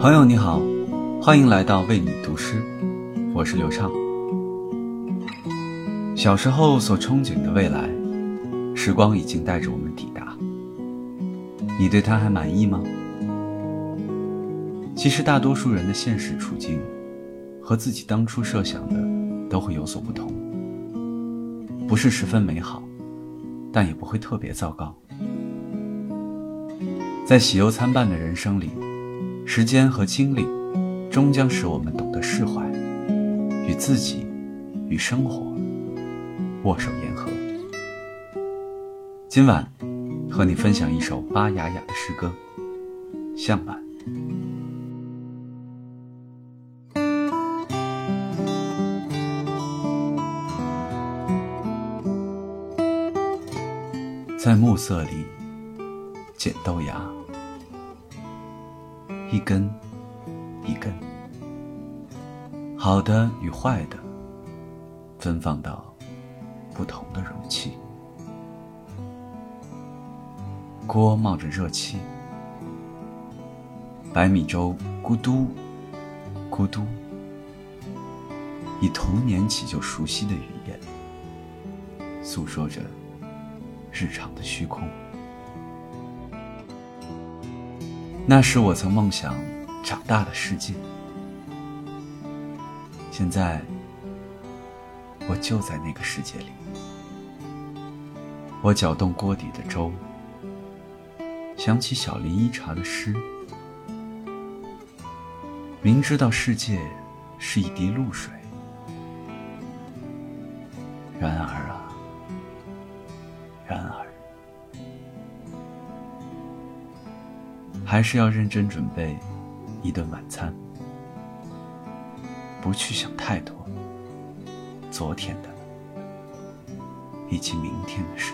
朋友你好，欢迎来到为你读诗，我是刘畅。小时候所憧憬的未来，时光已经带着我们抵达。你对它还满意吗？其实大多数人的现实处境，和自己当初设想的都会有所不同，不是十分美好，但也不会特别糟糕。在喜忧参半的人生里。时间和经历，终将使我们懂得释怀，与自己，与生活握手言和。今晚，和你分享一首巴雅雅的诗歌《向晚》。在暮色里捡豆芽。一根，一根，好的与坏的，分放到不同的容器。锅冒着热气，白米粥咕嘟咕嘟，以童年起就熟悉的语言，诉说着日常的虚空。那是我曾梦想长大的世界，现在我就在那个世界里。我搅动锅底的粥，想起小林一茶的诗，明知道世界是一滴露水，然而啊，然而。还是要认真准备一顿晚餐，不去想太多昨天的以及明天的事。